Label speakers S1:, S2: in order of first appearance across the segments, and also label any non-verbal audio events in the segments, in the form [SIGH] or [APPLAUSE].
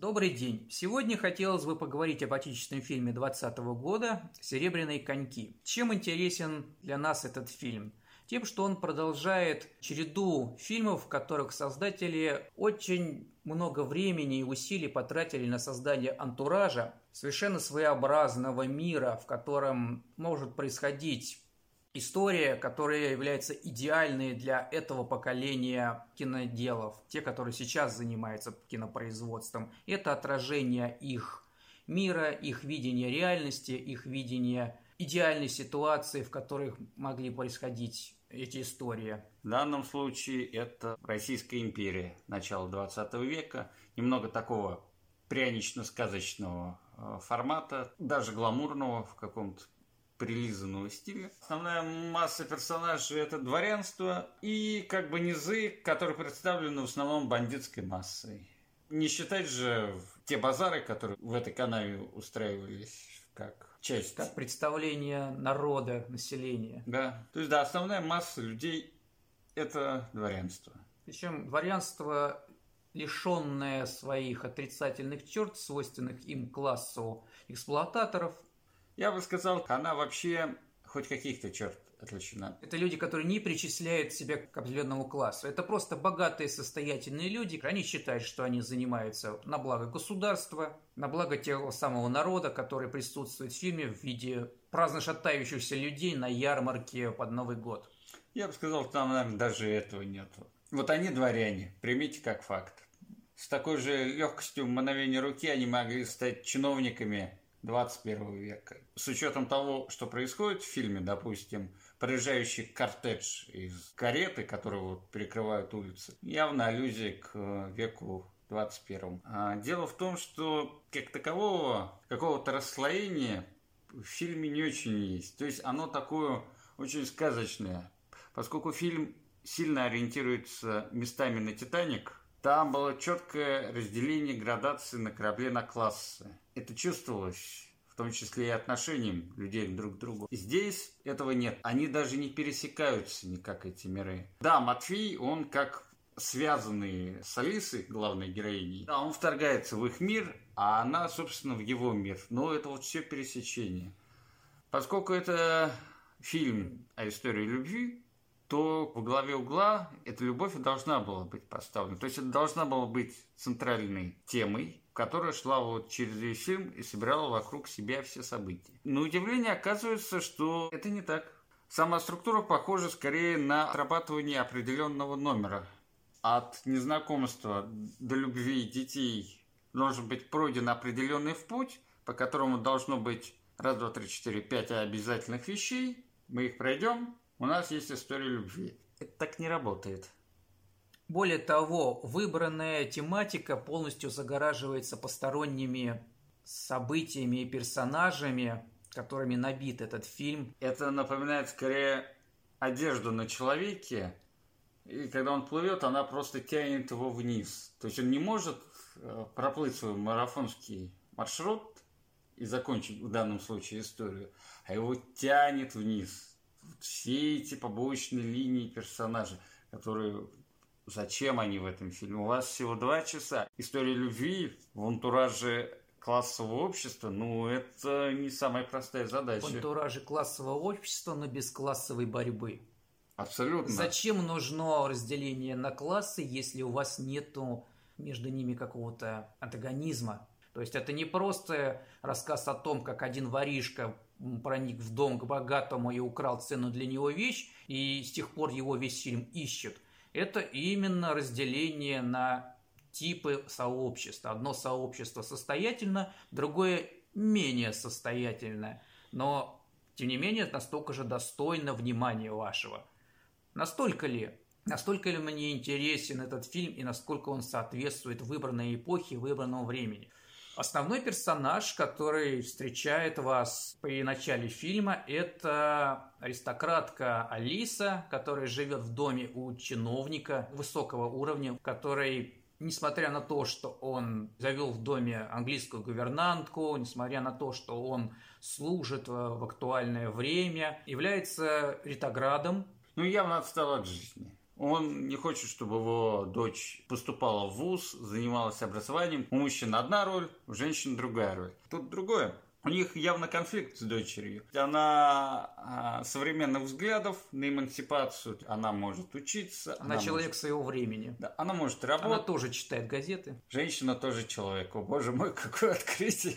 S1: Добрый день. Сегодня хотелось бы поговорить об отечественном фильме 2020 года «Серебряные коньки». Чем интересен для нас этот фильм? Тем, что он продолжает череду фильмов, в которых создатели очень много времени и усилий потратили на создание антуража, совершенно своеобразного мира, в котором может происходить история, которая является идеальной для этого поколения киноделов, те, которые сейчас занимаются кинопроизводством. Это отражение их мира, их видения реальности, их видения идеальной ситуации, в которых могли происходить эти истории.
S2: В данном случае это Российская империя начала 20 века, немного такого прянично-сказочного э, формата, даже гламурного в каком-то прилизанного стиля. Основная масса персонажей это дворянство и как бы низы, которые представлены в основном бандитской массой. Не считать же те базары, которые в этой канаве устраивались как часть.
S1: Как представление народа, населения.
S2: Да. То есть, да, основная масса людей – это дворянство.
S1: Причем дворянство, лишенное своих отрицательных черт, свойственных им классу эксплуататоров –
S2: я бы сказал, она вообще хоть каких-то черт отличена.
S1: Это люди, которые не причисляют себя к определенному классу. Это просто богатые, состоятельные люди. Они считают, что они занимаются на благо государства, на благо того самого народа, который присутствует в фильме в виде праздно шатающихся людей на ярмарке под Новый год.
S2: Я бы сказал, что там, наверное, даже этого нет. Вот они дворяне, примите как факт. С такой же легкостью мгновения руки они могли стать чиновниками 21 века. С учетом того, что происходит в фильме, допустим, проезжающий кортедж из кареты, которые вот перекрывают улицы, явно аллюзия к э, веку 21. А дело в том, что как такового какого-то расслоения в фильме не очень есть. То есть оно такое очень сказочное. Поскольку фильм сильно ориентируется местами на «Титаник», там было четкое разделение градации на корабле на классы. Это чувствовалось в том числе и отношением людей друг к другу. Здесь этого нет. Они даже не пересекаются никак, эти миры. Да, Матфей, он как связанный с Алисой, главной героиней, да, он вторгается в их мир, а она, собственно, в его мир. Но это вот все пересечение. Поскольку это фильм о истории любви, то в главе угла эта любовь должна была быть поставлена. То есть это должна была быть центральной темой, которая шла вот через весь фильм и собирала вокруг себя все события. Но удивление оказывается, что это не так. Сама структура похожа скорее на отрабатывание определенного номера. От незнакомства до любви детей должен быть пройден определенный путь, по которому должно быть раз, два, три, четыре, пять обязательных вещей. Мы их пройдем, у нас есть история любви. Это так не работает.
S1: Более того, выбранная тематика полностью загораживается посторонними событиями и персонажами, которыми набит этот фильм.
S2: Это напоминает скорее одежду на человеке, и когда он плывет, она просто тянет его вниз. То есть он не может э, проплыть свой марафонский маршрут и закончить в данном случае историю, а его тянет вниз все эти побочные линии персонажей, которые Зачем они в этом фильме? У вас всего два часа. История любви в антураже классового общества, ну, это не самая простая задача. В
S1: антураже классового общества, но без классовой борьбы.
S2: Абсолютно.
S1: Зачем нужно разделение на классы, если у вас нету между ними какого-то антагонизма? То есть это не просто рассказ о том, как один воришка проник в дом к богатому и украл цену для него вещь, и с тех пор его весь фильм ищет. Это именно разделение на типы сообщества. Одно сообщество состоятельно, другое менее состоятельное. Но, тем не менее, настолько же достойно внимания вашего. Настолько ли? Настолько ли мне интересен этот фильм и насколько он соответствует выбранной эпохе, выбранному времени? Основной персонаж, который встречает вас при начале фильма, это аристократка Алиса, которая живет в доме у чиновника высокого уровня, который несмотря на то, что он завел в доме английскую гувернантку, несмотря на то, что он служит в актуальное время, является ретроградом.
S2: Ну, явно отстал от жизни. Он не хочет, чтобы его дочь поступала в ВУЗ, занималась образованием. У мужчин одна роль, у женщин другая роль. Тут другое. У них явно конфликт с дочерью. Она а, современных взглядов на эмансипацию, она может учиться.
S1: Она, она человек может... своего времени.
S2: Да, она может работать.
S1: Она тоже читает газеты.
S2: Женщина тоже человек. О, боже мой, [LAUGHS] какое открытие.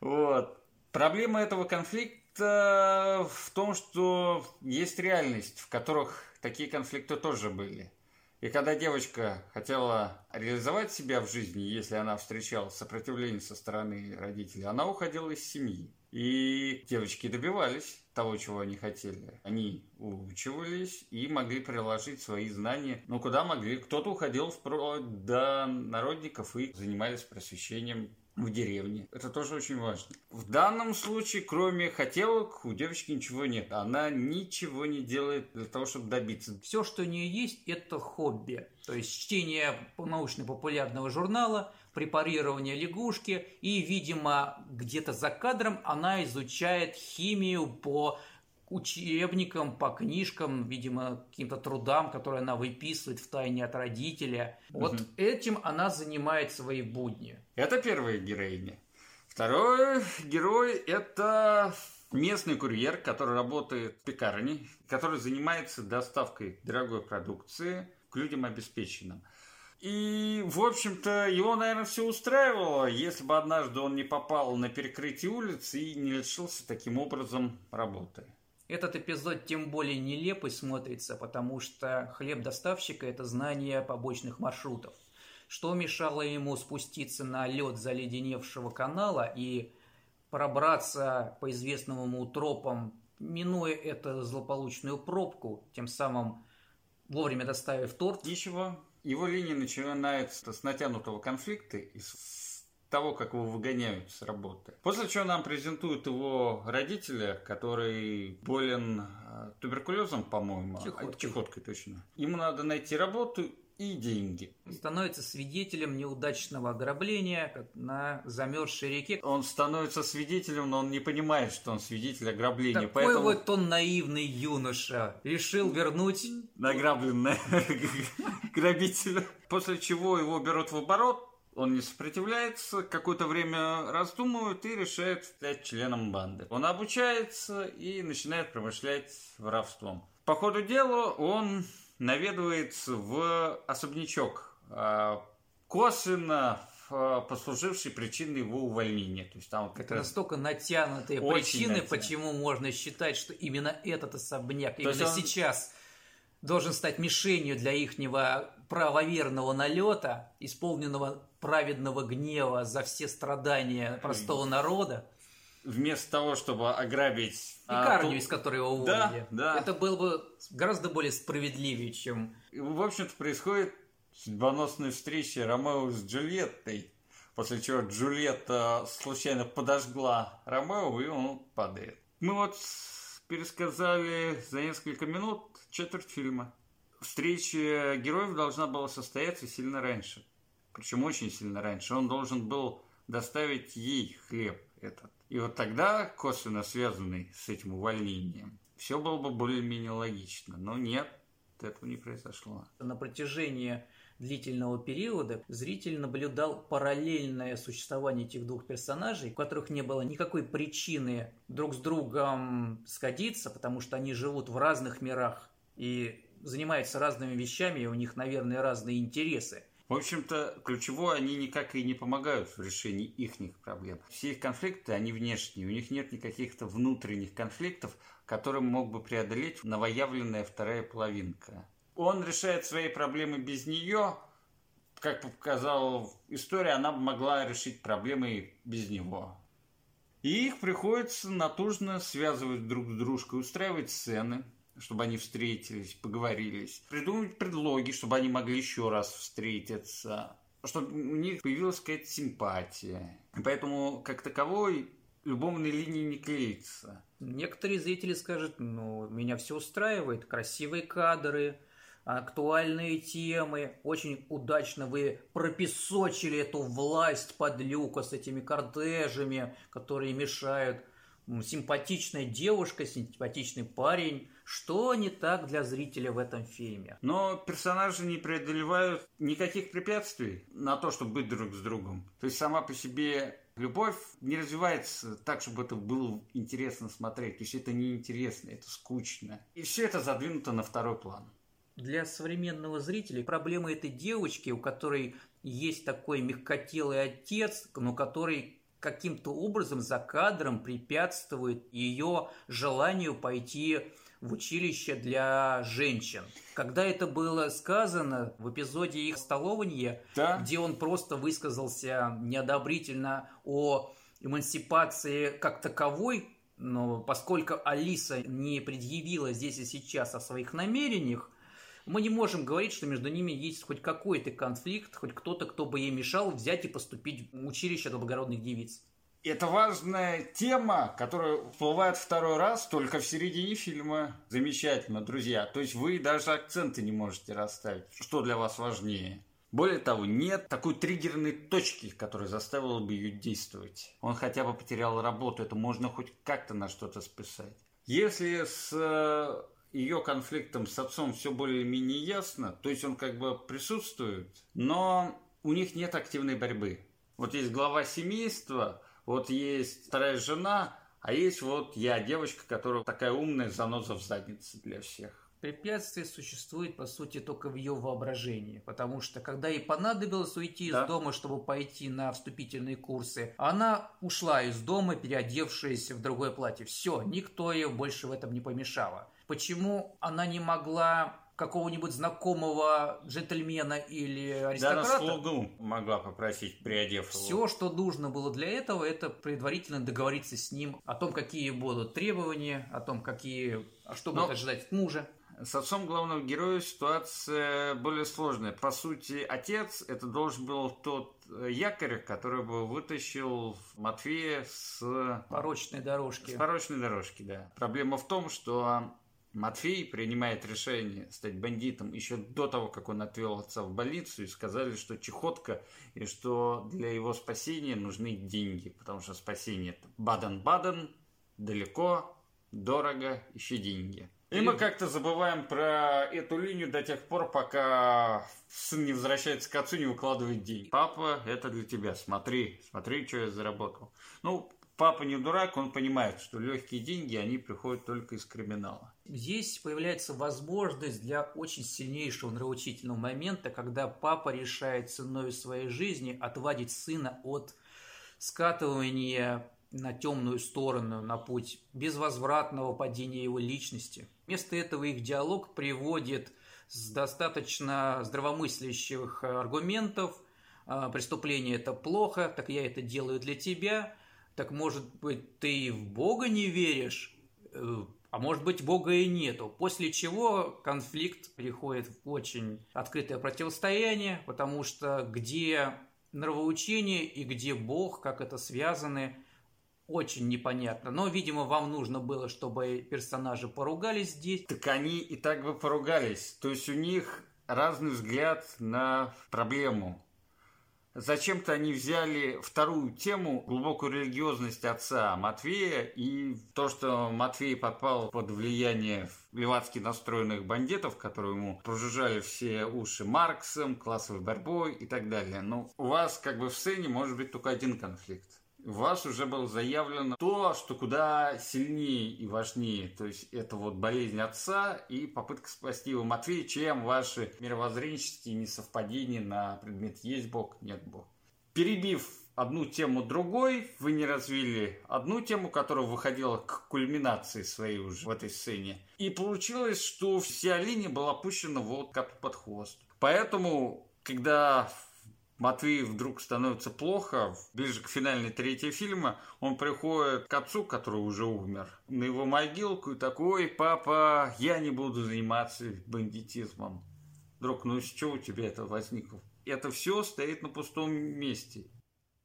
S2: Вот. Проблема этого конфликта в том, что есть реальность, в которых такие конфликты тоже были. И когда девочка хотела реализовать себя в жизни, если она встречала сопротивление со стороны родителей, она уходила из семьи. И девочки добивались того, чего они хотели. Они учивались и могли приложить свои знания. Ну, куда могли? Кто-то уходил вплоть до народников и занимались просвещением в деревне. Это тоже очень важно. В данном случае, кроме хотелок, у девочки ничего нет. Она ничего не делает для того, чтобы добиться.
S1: Все, что у нее есть, это хобби. То есть чтение научно-популярного журнала, препарирование лягушки и, видимо, где-то за кадром она изучает химию по учебникам, по книжкам, видимо, каким-то трудам, которые она выписывает в тайне от родителя. Вот угу. этим она занимает свои будни.
S2: Это первая героиня. Второй герой – это местный курьер, который работает в пекарне, который занимается доставкой дорогой продукции к людям обеспеченным. И, в общем-то, его, наверное, все устраивало, если бы однажды он не попал на перекрытие улицы и не лишился таким образом работы.
S1: Этот эпизод тем более нелепый смотрится, потому что хлеб доставщика – это знание побочных маршрутов. Что мешало ему спуститься на лед заледеневшего канала и пробраться по известным ему тропам, минуя эту злополучную пробку, тем самым вовремя доставив торт?
S2: Ничего. Его линия начинается с натянутого конфликта и с того, как его выгоняют с работы. После чего нам презентуют его родителя, который болен э, туберкулезом, по-моему.
S1: Чехоткой.
S2: Чехоткой, точно. Ему надо найти работу и деньги.
S1: Становится свидетелем неудачного ограбления как на замерзшей реке.
S2: Он становится свидетелем, но он не понимает, что он свидетель ограбления.
S1: Такой поэтому... вот он наивный юноша. Решил вернуть...
S2: Награбленное [LAUGHS] грабителю. После чего его берут в оборот, он не сопротивляется, какое-то время раздумывает и решает стать членом банды. Он обучается и начинает промышлять воровством. По ходу дела он наведывается в особнячок, а, косвенно а, послуживший причиной его увольнения. То есть там
S1: это настолько натянутые причины, натянут. почему можно считать, что именно этот особняк, То именно он... сейчас должен стать мишенью для ихнего правоверного налета, исполненного праведного гнева за все страдания простого народа.
S2: Вместо того, чтобы ограбить...
S1: Пекарню, а, то... из которой его уволили.
S2: Да, да.
S1: Это было бы гораздо более справедливее, чем...
S2: В общем-то, происходит судьбоносная встреча Ромео с Джульеттой, после чего Джульетта случайно подожгла Ромео, и он падает. Мы вот пересказали за несколько минут четверть фильма. Встреча героев должна была состояться сильно раньше. Причем очень сильно раньше. Он должен был доставить ей хлеб этот. И вот тогда, косвенно связанный с этим увольнением, все было бы более-менее логично. Но нет, этого не произошло.
S1: На протяжении длительного периода зритель наблюдал параллельное существование этих двух персонажей, у которых не было никакой причины друг с другом сходиться, потому что они живут в разных мирах и занимаются разными вещами, и у них, наверное, разные интересы.
S2: В общем-то, ключевое, они никак и не помогают в решении их проблем. Все их конфликты, они внешние. У них нет никаких-то внутренних конфликтов, которые мог бы преодолеть новоявленная вторая половинка. Он решает свои проблемы без нее, как показала история, она могла решить проблемы без него. И их приходится натужно связывать друг с дружкой, устраивать сцены, чтобы они встретились, поговорились, придумать предлоги, чтобы они могли еще раз встретиться, чтобы у них появилась какая-то симпатия. поэтому, как таковой, любовной линии не клеится.
S1: Некоторые зрители скажут, ну, меня все устраивает, красивые кадры, актуальные темы, очень удачно вы пропесочили эту власть под люка с этими кортежами, которые мешают симпатичная девушка, симпатичный парень. Что не так для зрителя в этом фильме?
S2: Но персонажи не преодолевают никаких препятствий на то, чтобы быть друг с другом. То есть сама по себе любовь не развивается так, чтобы это было интересно смотреть. То есть это неинтересно, это скучно. И все это задвинуто на второй план.
S1: Для современного зрителя проблема этой девочки, у которой есть такой мягкотелый отец, но который каким-то образом за кадром препятствует ее желанию пойти в училище для женщин. Когда это было сказано в эпизоде их столования, да. где он просто высказался неодобрительно о эмансипации как таковой, но поскольку Алиса не предъявила здесь и сейчас о своих намерениях, мы не можем говорить, что между ними есть хоть какой-то конфликт, хоть кто-то, кто бы ей мешал взять и поступить в училище для благородных девиц.
S2: Это важная тема, которая всплывает второй раз только в середине фильма. Замечательно, друзья. То есть вы даже акценты не можете расставить. Что для вас важнее? Более того, нет такой триггерной точки, которая заставила бы ее действовать. Он хотя бы потерял работу, это можно хоть как-то на что-то списать. Если с э, ее конфликтом с отцом все более-менее ясно, то есть он как бы присутствует, но у них нет активной борьбы. Вот есть глава семейства, вот есть вторая жена, а есть вот я, девочка, которая такая умная, заноза в заднице для всех.
S1: Препятствие существует, по сути, только в ее воображении, потому что, когда ей понадобилось уйти да. из дома, чтобы пойти на вступительные курсы, она ушла из дома, переодевшись в другое платье. Все, никто ее больше в этом не помешало. Почему она не могла какого-нибудь знакомого джентльмена или аристократа.
S2: Да, слугу могла попросить, приодев
S1: его. Все, что нужно было для этого, это предварительно договориться с ним о том, какие будут требования, о том, какие, а что Но... будет ожидать от мужа.
S2: С отцом главного героя ситуация более сложная. По сути, отец это должен был тот э, якорь, который бы вытащил Матвея с
S1: порочной дорожки.
S2: С порочной дорожки, да. Проблема в том, что Матвей принимает решение стать бандитом еще до того, как он отвел отца в больницу и сказали, что чехотка и что для его спасения нужны деньги, потому что спасение Баден-Баден, далеко, дорого, ищи деньги. И мы как-то забываем про эту линию до тех пор, пока сын не возвращается к отцу, не выкладывает деньги. Папа, это для тебя, смотри, смотри, что я заработал. Ну, папа не дурак, он понимает, что легкие деньги, они приходят только из криминала.
S1: Здесь появляется возможность для очень сильнейшего нравоучительного момента, когда папа решает ценой своей жизни отвадить сына от скатывания на темную сторону, на путь безвозвратного падения его личности. Вместо этого их диалог приводит с достаточно здравомыслящих аргументов. «А, преступление – это плохо, так я это делаю для тебя. Так может быть, ты в Бога не веришь? Э, а может быть, Бога и нету. После чего конфликт переходит в очень открытое противостояние, потому что где нравоучение и где Бог, как это связаны, очень непонятно. Но, видимо, вам нужно было, чтобы персонажи поругались здесь.
S2: Так они и так бы поругались. То есть у них разный взгляд на проблему. Зачем-то они взяли вторую тему, глубокую религиозность отца Матвея и то, что Матвей попал под влияние левацки настроенных бандитов, которые ему прожужжали все уши Марксом, классовой борьбой и так далее. Но у вас как бы в сцене может быть только один конфликт у вас уже было заявлено то, что куда сильнее и важнее. То есть это вот болезнь отца и попытка спасти его Матвея, чем ваши мировоззренческие несовпадения на предмет есть Бог, нет Бог. Перебив одну тему другой, вы не развили одну тему, которая выходила к кульминации своей уже в этой сцене. И получилось, что вся линия была пущена вот как под хвост. Поэтому, когда Матвей вдруг становится плохо, ближе к финальной третьей фильма, он приходит к отцу, который уже умер, на его могилку и такой, папа, я не буду заниматься бандитизмом. Друг, ну с чего у тебя это возникло? Это все стоит на пустом месте.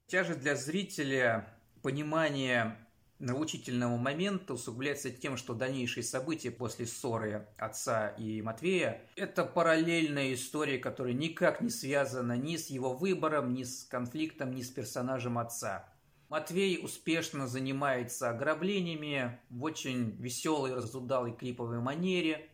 S1: Тяжесть для зрителя, понимание нравоучительного момента усугубляется тем, что дальнейшие события после ссоры отца и Матвея – это параллельная история, которая никак не связана ни с его выбором, ни с конфликтом, ни с персонажем отца. Матвей успешно занимается ограблениями в очень веселой, разудалой клиповой манере.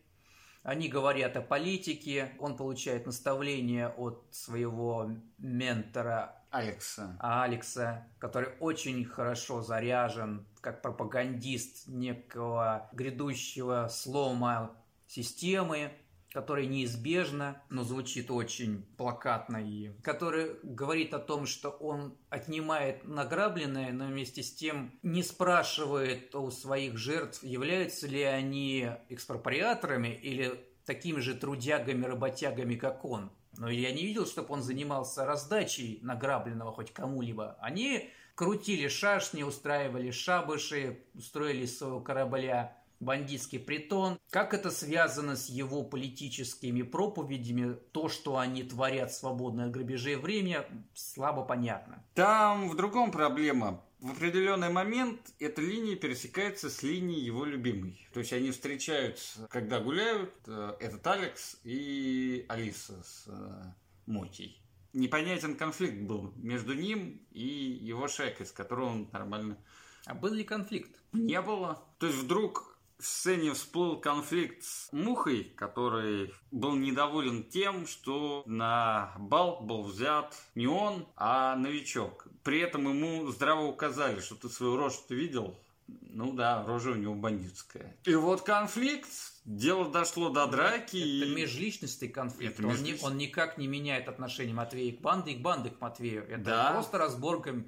S1: Они говорят о политике, он получает наставления от своего ментора
S2: Алекса.
S1: Алекса, который очень хорошо заряжен как пропагандист некого грядущего слома системы, который неизбежно, но звучит очень плакатно и который говорит о том, что он отнимает награбленное, но вместе с тем не спрашивает у своих жертв, являются ли они экспроприаторами или такими же трудягами, работягами, как он. Но я не видел, чтобы он занимался раздачей награбленного хоть кому-либо. Они крутили шашни, устраивали шабыши, устроили своего корабля бандитский притон. Как это связано с его политическими проповедями, то, что они творят свободное от грабежей время, слабо понятно.
S2: Там в другом проблема. В определенный момент эта линия пересекается с линией его любимой. То есть они встречаются, когда гуляют, э, этот Алекс и Алиса с э, Мотей. Непонятен конфликт был между ним и его шайкой, с которой он нормально...
S1: А был ли конфликт?
S2: Не было. То есть вдруг в сцене всплыл конфликт с Мухой, который был недоволен тем, что на бал был взят не он, а новичок. При этом ему здраво указали, что ты свою рожу ты видел? Ну да, рожа у него бандитская. И вот конфликт, дело дошло до драки.
S1: Это и... межличностный конфликт. Это он, межличностный... не, он никак не меняет отношение Матвея к банде и к банде к Матвею. Это да. просто разборка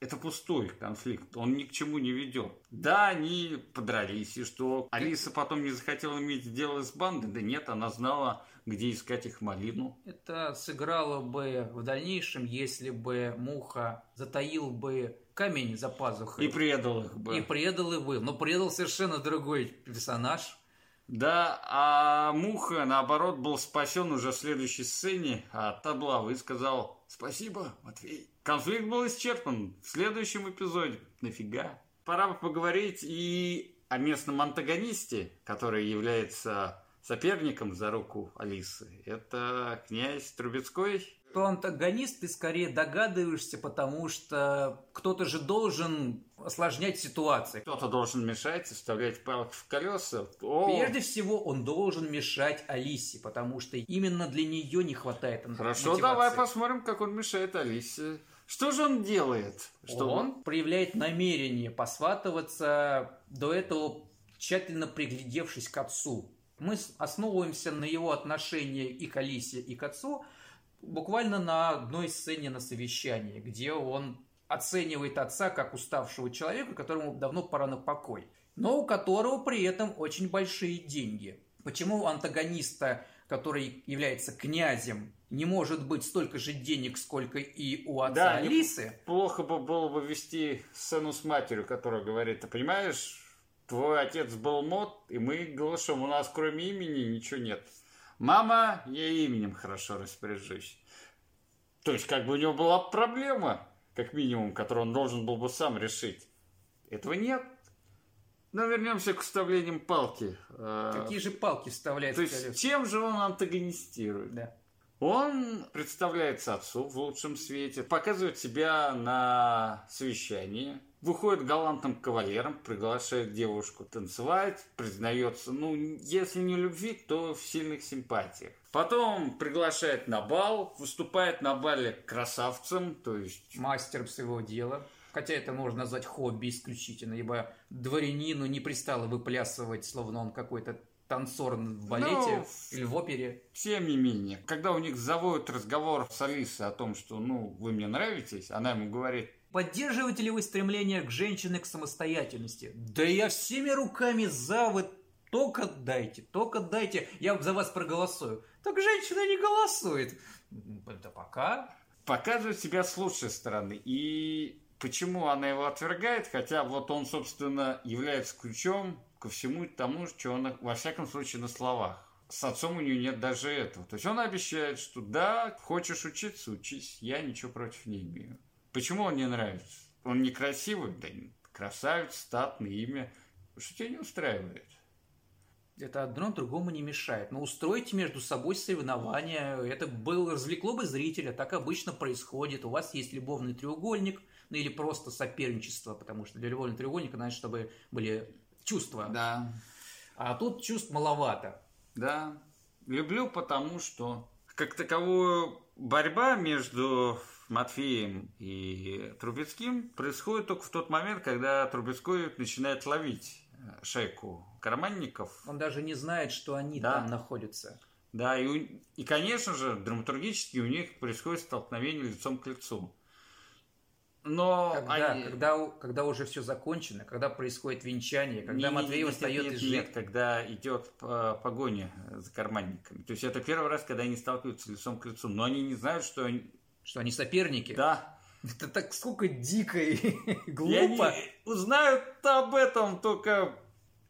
S2: это пустой конфликт, он ни к чему не ведет. Да, они подрались, и что Алиса потом не захотела иметь дело с бандой, да нет, она знала, где искать их малину.
S1: Это сыграло бы в дальнейшем, если бы Муха затаил бы камень за пазухой.
S2: И предал их бы.
S1: И предал их бы, но предал совершенно другой персонаж.
S2: Да, а Муха, наоборот, был спасен уже в следующей сцене от облавы и сказал «Спасибо, Матвей». Конфликт был исчерпан в следующем эпизоде. Нафига? Пора бы поговорить и о местном антагонисте, который является соперником за руку Алисы. Это князь Трубецкой,
S1: то антагонист ты скорее догадываешься, потому что кто-то же должен осложнять ситуацию.
S2: Кто-то должен мешать, вставлять палки в колеса.
S1: О! Прежде всего, он должен мешать Алисе, потому что именно для нее не хватает
S2: Хорошо, мотивации. давай посмотрим, как он мешает Алисе. Что же он делает?
S1: Что он, он проявляет намерение посватываться до этого тщательно приглядевшись к отцу. Мы основываемся на его отношении и к Алисе, и к отцу – буквально на одной сцене на совещании, где он оценивает отца как уставшего человека, которому давно пора на покой, но у которого при этом очень большие деньги. Почему у антагониста, который является князем, не может быть столько же денег, сколько и у отца да, Алисы?
S2: Плохо бы было бы вести сцену с матерью, которая говорит, ты понимаешь, твой отец был мод, и мы глашем, у нас кроме имени ничего нет. Мама, я именем хорошо распоряжусь. То есть, как бы у него была проблема, как минимум, которую он должен был бы сам решить. Этого нет. Но вернемся к вставлениям палки.
S1: А, Какие же палки вставляет
S2: То есть, чем же он антагонистирует?
S1: Да.
S2: Он представляется отцу в лучшем свете, показывает себя на совещании, выходит галантным кавалером, приглашает девушку танцевать, признается, ну, если не любви, то в сильных симпатиях. Потом приглашает на бал, выступает на бале красавцем, то есть...
S1: Мастером своего дела. Хотя это можно назвать хобби исключительно, ибо дворянину не пристало выплясывать, словно он какой-то танцор в балете ну, или в опере.
S2: Тем не менее, когда у них заводят разговор с Алисой о том, что, ну, вы мне нравитесь, она ему говорит,
S1: Поддерживаете ли вы стремление к женщине к самостоятельности? Да я всеми руками за, вы только дайте, только дайте, я за вас проголосую. Так женщина не голосует. Это пока.
S2: Показывает себя с лучшей стороны. И почему она его отвергает, хотя вот он, собственно, является ключом ко всему тому, что он, во всяком случае, на словах. С отцом у нее нет даже этого. То есть он обещает, что да, хочешь учиться, учись, я ничего против не имею. Почему он не нравится? Он некрасивый? Да красавец, статный, имя. Что тебя не устраивает?
S1: Это одно другому не мешает. Но устройте между собой соревнования. Это было, развлекло бы зрителя. Так обычно происходит. У вас есть любовный треугольник, ну или просто соперничество, потому что для любовного треугольника надо, чтобы были чувства.
S2: Да.
S1: А тут чувств маловато.
S2: Да. Люблю, потому что как таковую борьба между Матфеем и Трубецким происходит только в тот момент, когда Трубецкой начинает ловить э, шайку карманников.
S1: Он даже не знает, что они
S2: Да.
S1: там находятся.
S2: Да, и, у- и, конечно же, драматургически у них происходит столкновение лицом к лицу. Но
S1: Когда,
S2: они-
S1: когда, когда уже все закончено, когда происходит венчание, когда
S2: Не-
S1: Матвей
S2: нет, нет,
S1: восстает
S2: нет,
S1: из
S2: нет,
S1: жизни.
S2: когда идет погоня за карманниками. То есть это первый раз, когда они сталкиваются лицом к лицу. Но они не знают, что они...
S1: Что они соперники?
S2: Да.
S1: Это так сколько дико и [LAUGHS] глупо.
S2: узнают об этом только...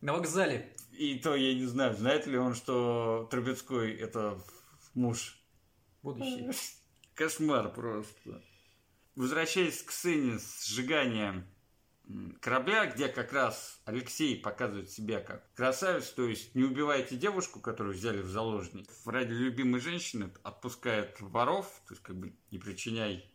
S1: На вокзале.
S2: И то я не знаю, знает ли он, что Трубецкой это муж.
S1: Будущее.
S2: Кошмар просто. Возвращаясь к сцене сжигания корабля, где как раз Алексей показывает себя как красавец, то есть не убивайте девушку, которую взяли в заложник, ради любимой женщины отпускает воров, то есть как бы не причиняй.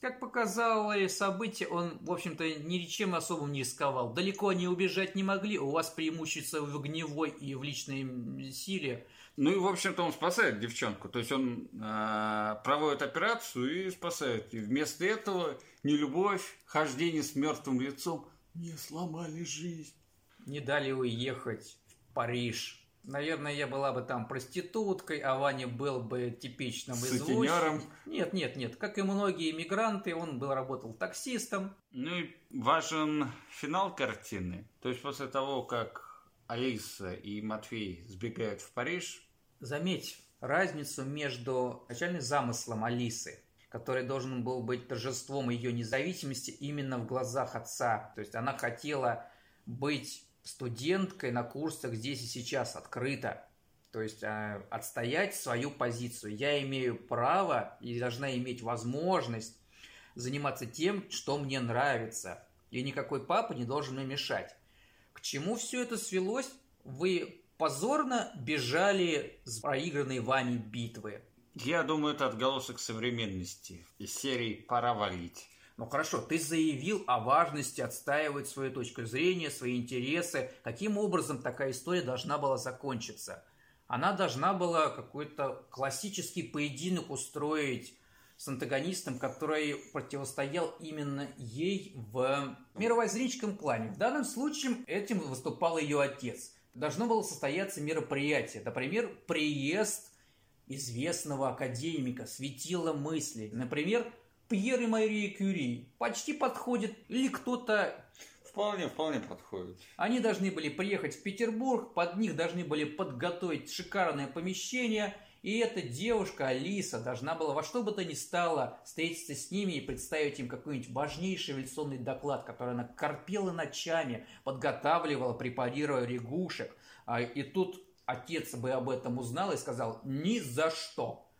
S1: Как показало событие, он, в общем-то, ничем особым не рисковал. Далеко они убежать не могли, у вас преимущество в огневой и в личной силе.
S2: Ну и, в общем-то, он спасает девчонку. То есть он э, проводит операцию и спасает. И вместо этого не любовь, хождение с мертвым лицом не сломали жизнь.
S1: Не дали уехать в Париж. Наверное, я была бы там проституткой, а Ваня был бы типичным извозчиком. Нет, нет, нет. Как и многие иммигранты, он был работал таксистом.
S2: Ну и важен финал картины. То есть после того, как Алиса и Матвей сбегают в Париж,
S1: Заметь разницу между начальным замыслом Алисы, который должен был быть торжеством ее независимости именно в глазах отца. То есть она хотела быть студенткой на курсах здесь и сейчас открыто. То есть э, отстоять свою позицию. Я имею право и должна иметь возможность заниматься тем, что мне нравится. И никакой папа не должен мне мешать. К чему все это свелось? Вы позорно бежали с проигранной вами битвы.
S2: Я думаю, это отголосок современности. Из серии «Пора валить».
S1: Ну хорошо, ты заявил о важности отстаивать свою точку зрения, свои интересы. Каким образом такая история должна была закончиться? Она должна была какой-то классический поединок устроить с антагонистом, который противостоял именно ей в мировоззренческом плане. В данном случае этим выступал ее отец. Должно было состояться мероприятие, например, приезд известного академика, светила мысли. Например, Пьер и Мария Кюри. Почти подходит. Или кто-то...
S2: Вполне, вполне подходит.
S1: Они должны были приехать в Петербург, под них должны были подготовить шикарное помещение, и эта девушка, Алиса, должна была во что бы то ни стало встретиться с ними и представить им какой-нибудь важнейший революционный доклад, который она корпела ночами, подготавливала, препарируя лягушек. А, И тут отец бы об этом узнал и сказал «ни за что».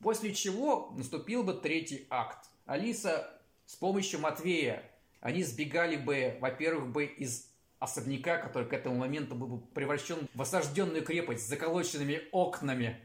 S1: После чего наступил бы третий акт. Алиса с помощью Матвея, они сбегали бы, во-первых, бы из особняка, который к этому моменту был бы превращен в осажденную крепость с заколоченными окнами,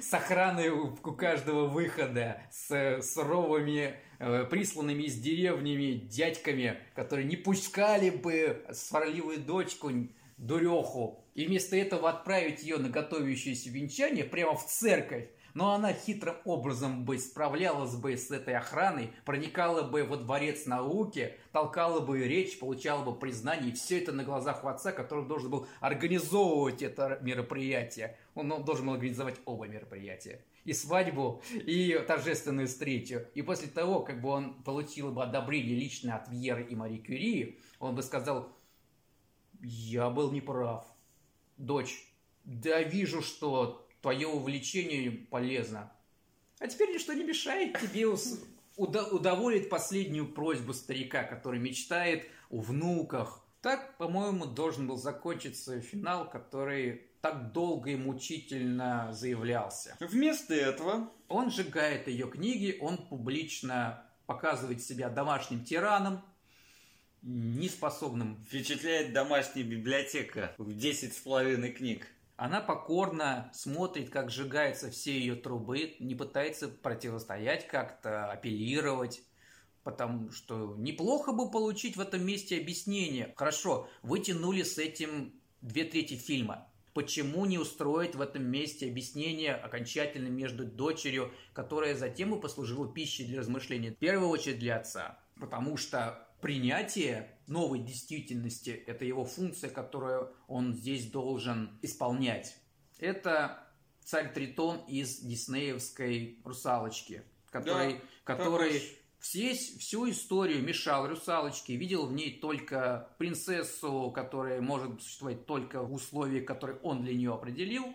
S1: с охраной у каждого выхода, с суровыми э, присланными из деревнями дядьками, которые не пускали бы сварливую дочку дуреху, и вместо этого отправить ее на готовящееся венчание прямо в церковь. Но она хитрым образом бы справлялась бы с этой охраной, проникала бы во дворец науки, толкала бы речь, получала бы признание, и все это на глазах у отца, который должен был организовывать это мероприятие. Он должен был организовать оба мероприятия. И свадьбу, и торжественную встречу. И после того, как бы он получил бы одобрение лично от Вьеры и Мари Кюри, он бы сказал, я был неправ. Дочь, да вижу, что твое увлечение полезно. А теперь ничто не мешает тебе ус- удоволить последнюю просьбу старика, который мечтает о внуках. Так, по-моему, должен был закончиться финал, который так долго и мучительно заявлялся.
S2: Вместо этого
S1: Он сжигает ее книги, он публично показывает себя домашним тираном, неспособным.
S2: Впечатляет домашняя библиотека в 10 с половиной книг.
S1: Она покорно смотрит, как сжигаются все ее трубы, не пытается противостоять как-то, апеллировать. Потому что неплохо бы получить в этом месте объяснение. Хорошо, вы тянули с этим две трети фильма. Почему не устроить в этом месте объяснение окончательно между дочерью, которая затем и послужила пищей для размышления, в первую очередь для отца? Потому что принятие новой действительности – это его функция, которую он здесь должен исполнять. Это царь Тритон из диснеевской «Русалочки», который, да, который все, всю историю мешал русалочке, видел в ней только принцессу, которая может существовать только в условиях, которые он для нее определил,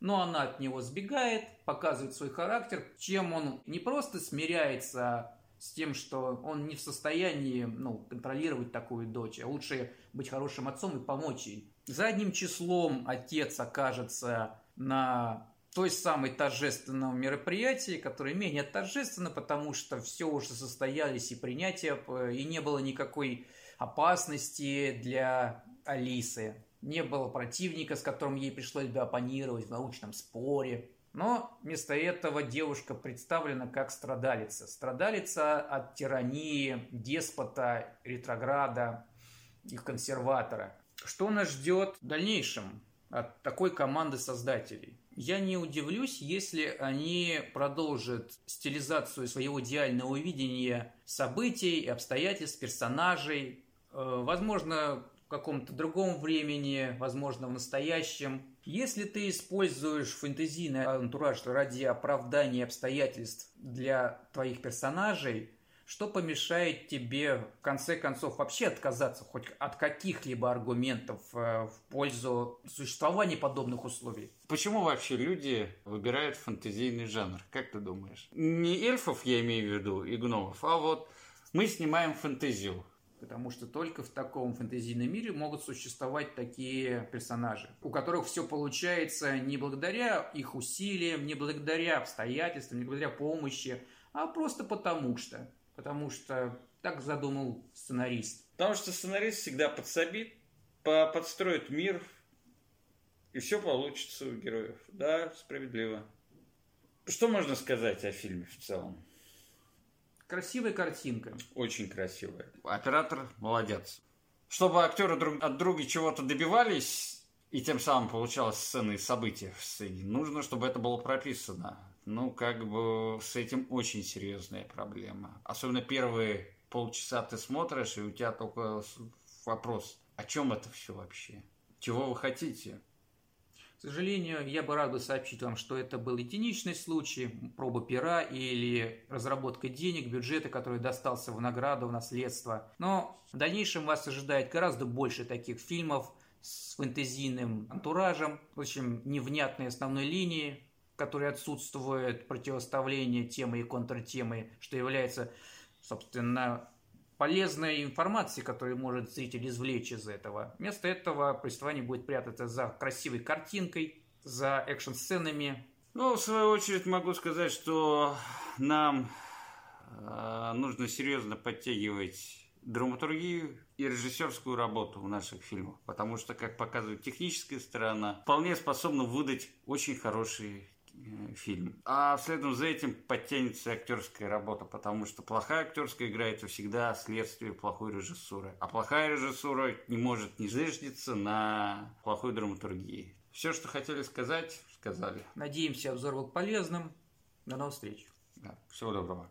S1: но она от него сбегает, показывает свой характер, чем он не просто смиряется с тем, что он не в состоянии ну, контролировать такую дочь, а лучше быть хорошим отцом и помочь ей. Задним числом отец окажется на той самой торжественном мероприятии, которое менее торжественно, потому что все уже состоялись и принятия, и не было никакой опасности для Алисы. Не было противника, с которым ей пришлось бы оппонировать в научном споре. Но вместо этого девушка представлена как страдалица. Страдалица от тирании, деспота, ретрограда и консерватора. Что нас ждет в дальнейшем от такой команды создателей? Я не удивлюсь, если они продолжат стилизацию своего идеального видения событий и обстоятельств, персонажей. Э, возможно, в каком-то другом времени, возможно, в настоящем. Если ты используешь фэнтезийный антураж ради оправдания обстоятельств для твоих персонажей, что помешает тебе, в конце концов, вообще отказаться хоть от каких-либо аргументов э, в пользу существования подобных условий?
S2: Почему вообще люди выбирают фэнтезийный жанр? Как ты думаешь? Не эльфов я имею в виду и гномов, а вот мы снимаем фэнтезию.
S1: Потому что только в таком фэнтезийном мире могут существовать такие персонажи, у которых все получается не благодаря их усилиям, не благодаря обстоятельствам, не благодаря помощи, а просто потому что потому что так задумал сценарист.
S2: Потому что сценарист всегда подсобит, подстроит мир, и все получится у героев. Да, справедливо. Что можно сказать о фильме в целом?
S1: Красивая картинка.
S2: Очень красивая. Оператор молодец. Чтобы актеры друг от друга чего-то добивались, и тем самым получалась сцена и события в сцене, нужно, чтобы это было прописано ну, как бы с этим очень серьезная проблема. Особенно первые полчаса ты смотришь, и у тебя только вопрос, о чем это все вообще? Чего вы хотите?
S1: Сожалению, я бы рад бы сообщить вам, что это был единичный случай, проба пера или разработка денег, бюджета, который достался в награду, в наследство. Но в дальнейшем вас ожидает гораздо больше таких фильмов с фэнтезийным антуражем, общем, невнятной основной линии, в которой отсутствует противоставление темы и контртемы, что является, собственно, полезной информацией, которую может зритель извлечь из этого. Вместо этого повествование будет прятаться за красивой картинкой, за экшн-сценами.
S2: Ну, в свою очередь могу сказать, что нам э, нужно серьезно подтягивать драматургию и режиссерскую работу в наших фильмах, потому что, как показывает техническая сторона, вполне способна выдать очень хорошие фильм. А следом за этим подтянется актерская работа, потому что плохая актерская игра это всегда следствие плохой режиссуры. А плохая режиссура не может не зиждиться на плохой драматургии. Все, что хотели сказать, сказали.
S1: Надеемся, обзор был полезным. До новых встреч.
S2: Да, всего доброго.